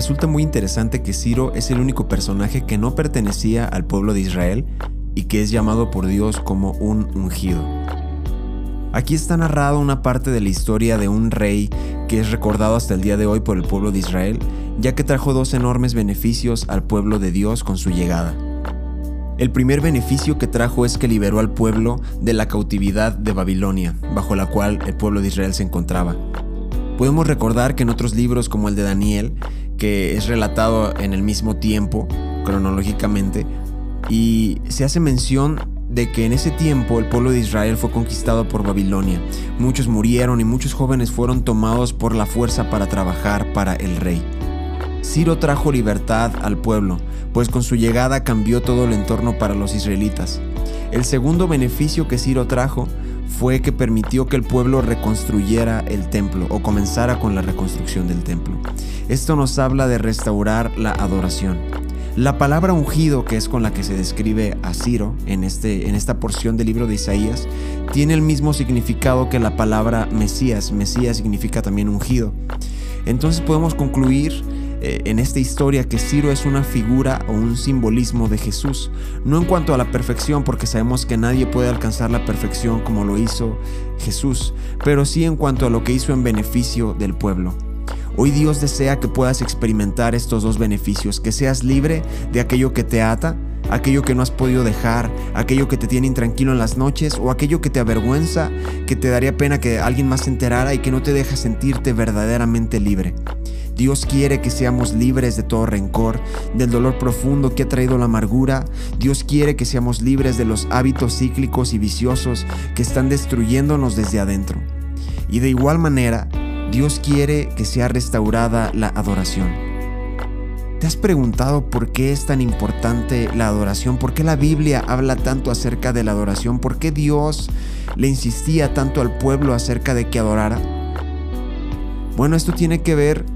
resulta muy interesante que Ciro es el único personaje que no pertenecía al pueblo de Israel y que es llamado por Dios como un ungido. Aquí está narrada una parte de la historia de un rey que es recordado hasta el día de hoy por el pueblo de Israel, ya que trajo dos enormes beneficios al pueblo de Dios con su llegada. El primer beneficio que trajo es que liberó al pueblo de la cautividad de Babilonia, bajo la cual el pueblo de Israel se encontraba. Podemos recordar que en otros libros como el de Daniel, que es relatado en el mismo tiempo, cronológicamente, y se hace mención de que en ese tiempo el pueblo de Israel fue conquistado por Babilonia. Muchos murieron y muchos jóvenes fueron tomados por la fuerza para trabajar para el rey. Ciro trajo libertad al pueblo, pues con su llegada cambió todo el entorno para los israelitas. El segundo beneficio que Ciro trajo fue que permitió que el pueblo reconstruyera el templo o comenzara con la reconstrucción del templo. Esto nos habla de restaurar la adoración. La palabra ungido, que es con la que se describe a Ciro en, este, en esta porción del libro de Isaías, tiene el mismo significado que la palabra Mesías. Mesías significa también ungido. Entonces podemos concluir eh, en esta historia que Ciro es una figura o un simbolismo de Jesús, no en cuanto a la perfección, porque sabemos que nadie puede alcanzar la perfección como lo hizo Jesús, pero sí en cuanto a lo que hizo en beneficio del pueblo. Hoy Dios desea que puedas experimentar estos dos beneficios, que seas libre de aquello que te ata, aquello que no has podido dejar, aquello que te tiene intranquilo en las noches o aquello que te avergüenza, que te daría pena que alguien más se enterara y que no te deja sentirte verdaderamente libre. Dios quiere que seamos libres de todo rencor, del dolor profundo que ha traído la amargura. Dios quiere que seamos libres de los hábitos cíclicos y viciosos que están destruyéndonos desde adentro. Y de igual manera, Dios quiere que sea restaurada la adoración. ¿Te has preguntado por qué es tan importante la adoración? ¿Por qué la Biblia habla tanto acerca de la adoración? ¿Por qué Dios le insistía tanto al pueblo acerca de que adorara? Bueno, esto tiene que ver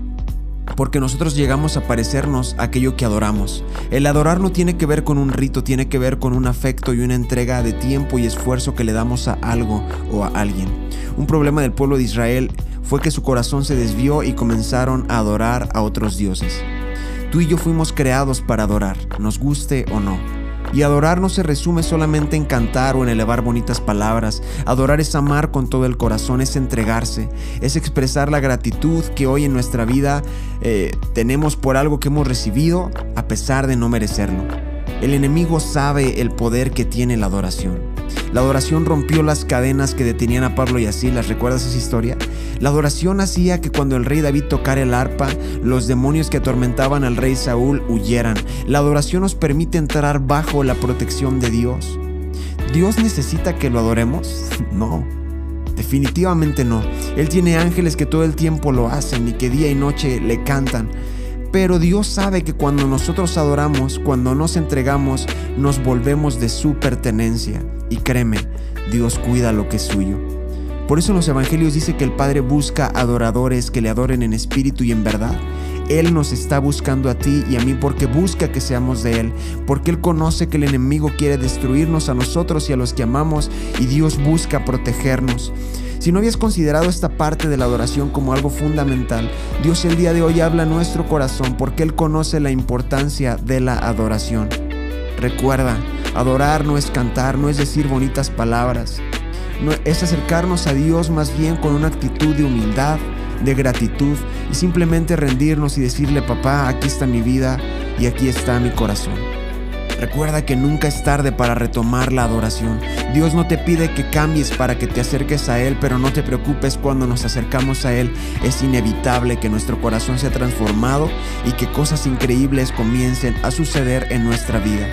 porque nosotros llegamos a parecernos a aquello que adoramos. El adorar no tiene que ver con un rito, tiene que ver con un afecto y una entrega de tiempo y esfuerzo que le damos a algo o a alguien. Un problema del pueblo de Israel fue que su corazón se desvió y comenzaron a adorar a otros dioses. Tú y yo fuimos creados para adorar, nos guste o no. Y adorar no se resume solamente en cantar o en elevar bonitas palabras. Adorar es amar con todo el corazón, es entregarse, es expresar la gratitud que hoy en nuestra vida eh, tenemos por algo que hemos recibido a pesar de no merecerlo. El enemigo sabe el poder que tiene la adoración. La adoración rompió las cadenas que detenían a Pablo y así, ¿las recuerdas esa historia? La adoración hacía que cuando el rey David tocara el arpa, los demonios que atormentaban al rey Saúl huyeran. La adoración nos permite entrar bajo la protección de Dios. ¿Dios necesita que lo adoremos? No. Definitivamente no. Él tiene ángeles que todo el tiempo lo hacen y que día y noche le cantan. Pero Dios sabe que cuando nosotros adoramos, cuando nos entregamos, nos volvemos de su pertenencia. Y créeme, Dios cuida lo que es suyo. Por eso en los evangelios dice que el Padre busca adoradores que le adoren en espíritu y en verdad. Él nos está buscando a ti y a mí porque busca que seamos de Él, porque Él conoce que el enemigo quiere destruirnos a nosotros y a los que amamos y Dios busca protegernos. Si no habías considerado esta parte de la adoración como algo fundamental, Dios el día de hoy habla a nuestro corazón porque Él conoce la importancia de la adoración. Recuerda, adorar no es cantar, no es decir bonitas palabras, no, es acercarnos a Dios más bien con una actitud de humildad, de gratitud y simplemente rendirnos y decirle, papá, aquí está mi vida y aquí está mi corazón. Recuerda que nunca es tarde para retomar la adoración. Dios no te pide que cambies para que te acerques a Él, pero no te preocupes cuando nos acercamos a Él. Es inevitable que nuestro corazón sea transformado y que cosas increíbles comiencen a suceder en nuestra vida.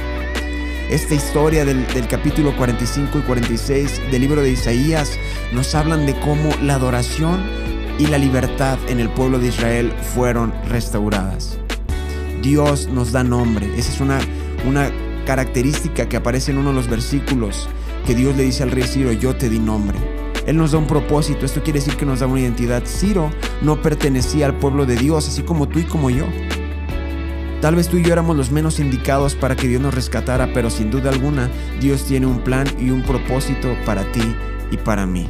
Esta historia del, capítulo 45 y 46 del libro de Isaías nos hablan de cómo la adoración y la libertad en el pueblo de Israel fueron restauradas. Dios nos da nombre. Esa es una una característica que aparece en uno de los versículos que Dios le dice al rey Ciro, yo te di nombre. Él nos da un propósito, esto quiere decir que nos da una identidad. Ciro no pertenecía al pueblo de Dios, así como tú y como yo. Tal vez tú y yo éramos los menos indicados para que Dios nos rescatara, pero sin duda alguna Dios tiene un plan y un propósito para ti y para mí.